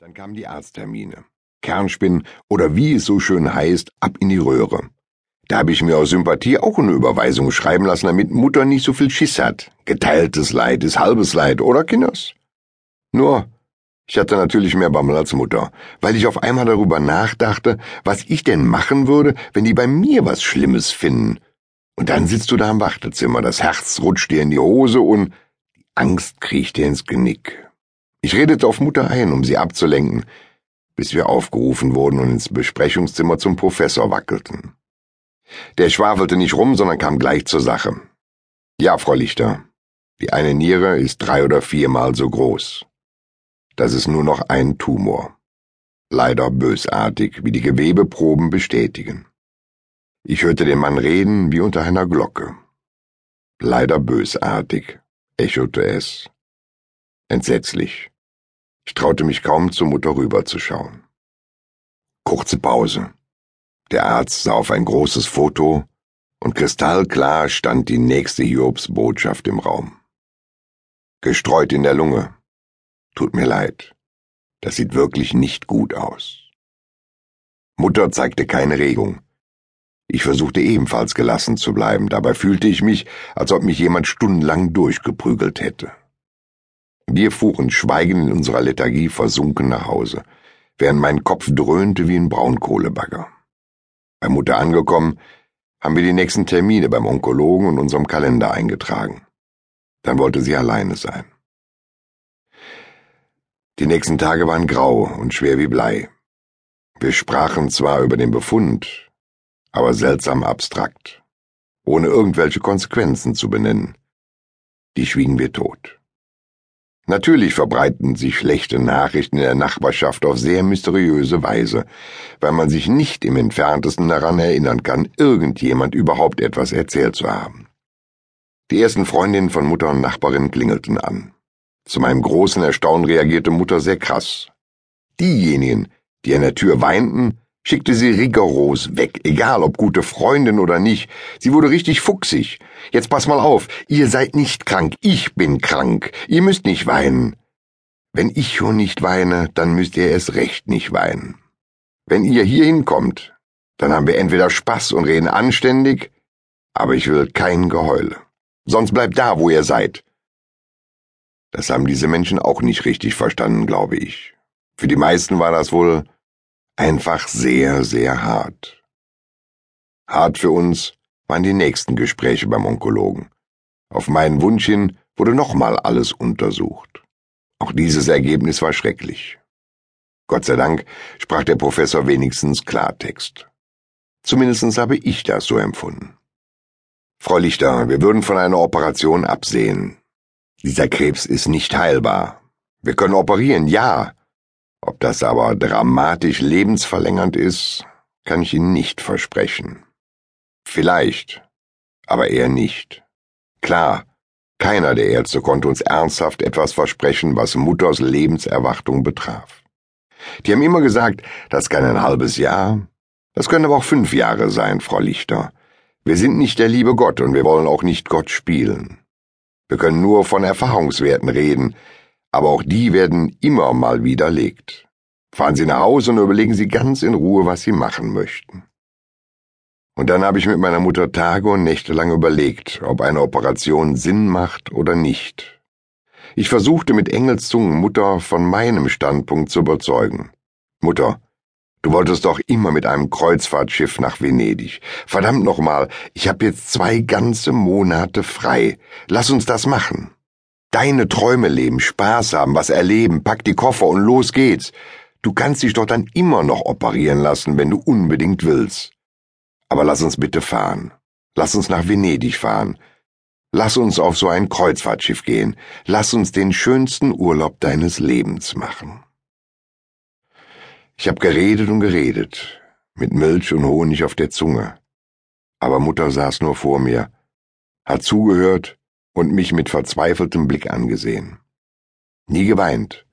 Dann kamen die Arzttermine. Kernspinnen oder wie es so schön heißt, ab in die Röhre. Da habe ich mir aus Sympathie auch eine Überweisung schreiben lassen, damit Mutter nicht so viel Schiss hat. Geteiltes Leid ist halbes Leid, oder Kinders? Nur, ich hatte natürlich mehr Bammel als Mutter, weil ich auf einmal darüber nachdachte, was ich denn machen würde, wenn die bei mir was Schlimmes finden. Und dann sitzt du da im Wartezimmer, das Herz rutscht dir in die Hose und die Angst kriecht dir ins Genick. Ich redete auf Mutter ein, um sie abzulenken, bis wir aufgerufen wurden und ins Besprechungszimmer zum Professor wackelten. Der schwafelte nicht rum, sondern kam gleich zur Sache. Ja, Frau Lichter, die eine Niere ist drei oder viermal so groß. Das ist nur noch ein Tumor. Leider bösartig, wie die Gewebeproben bestätigen. Ich hörte den Mann reden wie unter einer Glocke. Leider bösartig, echote es. Entsetzlich. Ich traute mich kaum zur Mutter rüberzuschauen. Kurze Pause. Der Arzt sah auf ein großes Foto und kristallklar stand die nächste Hiobsbotschaft im Raum. Gestreut in der Lunge. Tut mir leid. Das sieht wirklich nicht gut aus. Mutter zeigte keine Regung. Ich versuchte ebenfalls gelassen zu bleiben, dabei fühlte ich mich, als ob mich jemand stundenlang durchgeprügelt hätte. Wir fuhren schweigend in unserer Lethargie versunken nach Hause, während mein Kopf dröhnte wie ein Braunkohlebagger. Bei Mutter angekommen, haben wir die nächsten Termine beim Onkologen und unserem Kalender eingetragen. Dann wollte sie alleine sein. Die nächsten Tage waren grau und schwer wie Blei. Wir sprachen zwar über den Befund, aber seltsam abstrakt, ohne irgendwelche Konsequenzen zu benennen. Die schwiegen wir tot. Natürlich verbreiten sich schlechte Nachrichten in der Nachbarschaft auf sehr mysteriöse Weise, weil man sich nicht im entferntesten daran erinnern kann, irgendjemand überhaupt etwas erzählt zu haben. Die ersten Freundinnen von Mutter und Nachbarin klingelten an. Zu meinem großen Erstaunen reagierte Mutter sehr krass. Diejenigen, die an der Tür weinten, schickte sie rigoros weg, egal ob gute Freundin oder nicht. Sie wurde richtig fuchsig. Jetzt pass mal auf, ihr seid nicht krank, ich bin krank. Ihr müsst nicht weinen. Wenn ich schon nicht weine, dann müsst ihr erst recht nicht weinen. Wenn ihr hier hinkommt, dann haben wir entweder Spaß und reden anständig, aber ich will kein Geheule. Sonst bleibt da, wo ihr seid. Das haben diese Menschen auch nicht richtig verstanden, glaube ich. Für die meisten war das wohl einfach sehr, sehr hart. Hart für uns waren die nächsten Gespräche beim Onkologen. Auf meinen Wunsch hin wurde nochmal alles untersucht. Auch dieses Ergebnis war schrecklich. Gott sei Dank sprach der Professor wenigstens Klartext. Zumindest habe ich das so empfunden. Frau Lichter, wir würden von einer Operation absehen. Dieser Krebs ist nicht heilbar. Wir können operieren, ja, ob das aber dramatisch lebensverlängernd ist, kann ich Ihnen nicht versprechen. Vielleicht, aber eher nicht. Klar, keiner der Ärzte konnte uns ernsthaft etwas versprechen, was Mutters Lebenserwartung betraf. Die haben immer gesagt, das kann ein halbes Jahr, das können aber auch fünf Jahre sein, Frau Lichter. Wir sind nicht der liebe Gott und wir wollen auch nicht Gott spielen. Wir können nur von Erfahrungswerten reden, aber auch die werden immer mal widerlegt. Fahren Sie nach Hause und überlegen Sie ganz in Ruhe, was Sie machen möchten. Und dann habe ich mit meiner Mutter Tage und Nächte lang überlegt, ob eine Operation Sinn macht oder nicht. Ich versuchte mit Engelszungen Mutter von meinem Standpunkt zu überzeugen. Mutter, du wolltest doch immer mit einem Kreuzfahrtschiff nach Venedig. Verdammt nochmal, ich habe jetzt zwei ganze Monate frei. Lass uns das machen. Deine Träume leben, Spaß haben, was erleben, pack die Koffer und los geht's. Du kannst dich doch dann immer noch operieren lassen, wenn du unbedingt willst. Aber lass uns bitte fahren. Lass uns nach Venedig fahren. Lass uns auf so ein Kreuzfahrtschiff gehen. Lass uns den schönsten Urlaub deines Lebens machen. Ich hab geredet und geredet, mit Milch und Honig auf der Zunge. Aber Mutter saß nur vor mir, hat zugehört und mich mit verzweifeltem Blick angesehen. Nie geweint,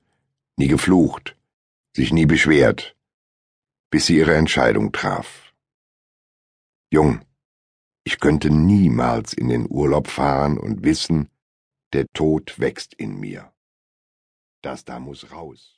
nie geflucht, sich nie beschwert, bis sie ihre Entscheidung traf. Jung, ich könnte niemals in den Urlaub fahren und wissen, der Tod wächst in mir. Das da muss raus.